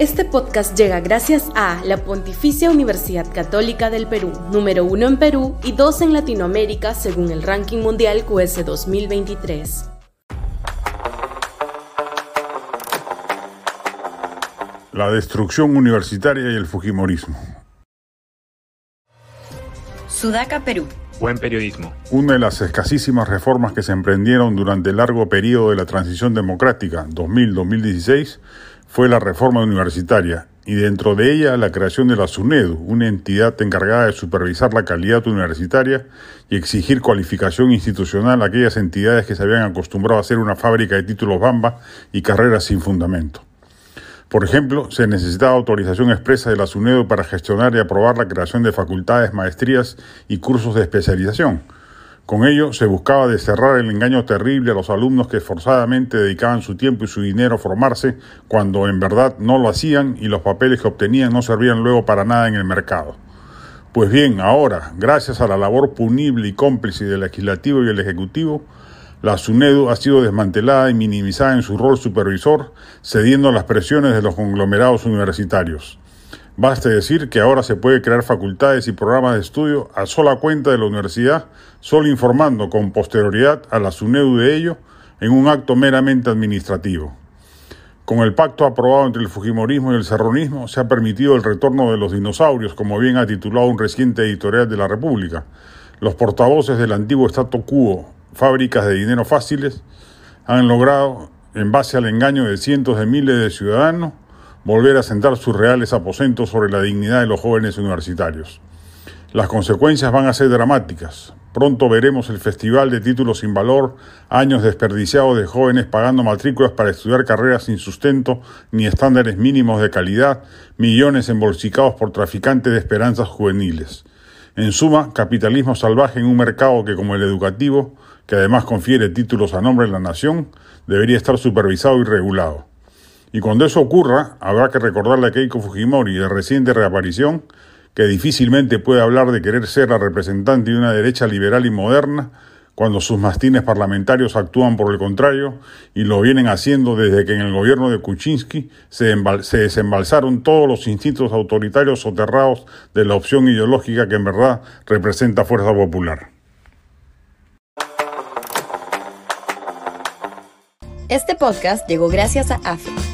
Este podcast llega gracias a la Pontificia Universidad Católica del Perú, número uno en Perú y dos en Latinoamérica según el ranking mundial QS 2023. La destrucción universitaria y el Fujimorismo. Sudaca, Perú. Buen periodismo. Una de las escasísimas reformas que se emprendieron durante el largo periodo de la transición democrática 2000-2016 fue la reforma universitaria y dentro de ella la creación de la SUNEDU, una entidad encargada de supervisar la calidad universitaria y exigir cualificación institucional a aquellas entidades que se habían acostumbrado a ser una fábrica de títulos bamba y carreras sin fundamento. Por ejemplo, se necesitaba autorización expresa de la SUNEDU para gestionar y aprobar la creación de facultades, maestrías y cursos de especialización con ello se buscaba desterrar el engaño terrible a los alumnos que forzadamente dedicaban su tiempo y su dinero a formarse cuando en verdad no lo hacían y los papeles que obtenían no servían luego para nada en el mercado. Pues bien, ahora, gracias a la labor punible y cómplice del legislativo y el ejecutivo, la SUNEDU ha sido desmantelada y minimizada en su rol supervisor, cediendo a las presiones de los conglomerados universitarios. Baste decir que ahora se puede crear facultades y programas de estudio a sola cuenta de la universidad, solo informando con posterioridad a la SUNEDU de ello en un acto meramente administrativo. Con el pacto aprobado entre el Fujimorismo y el Serronismo se ha permitido el retorno de los dinosaurios, como bien ha titulado un reciente editorial de la República. Los portavoces del antiguo statu quo, fábricas de dinero fáciles, han logrado, en base al engaño de cientos de miles de ciudadanos, volver a sentar sus reales aposentos sobre la dignidad de los jóvenes universitarios. Las consecuencias van a ser dramáticas. Pronto veremos el festival de títulos sin valor, años desperdiciados de jóvenes pagando matrículas para estudiar carreras sin sustento ni estándares mínimos de calidad, millones embolsicados por traficantes de esperanzas juveniles. En suma, capitalismo salvaje en un mercado que, como el educativo, que además confiere títulos a nombre de la nación, debería estar supervisado y regulado. Y cuando eso ocurra, habrá que recordarle a Keiko Fujimori, de reciente reaparición, que difícilmente puede hablar de querer ser la representante de una derecha liberal y moderna, cuando sus mastines parlamentarios actúan por el contrario y lo vienen haciendo desde que en el gobierno de Kuczynski se, se, desembalsaron todos los instintos autoritarios soterrados de la opción ideológica que en verdad representa fuerza popular. Este podcast llegó gracias a AFE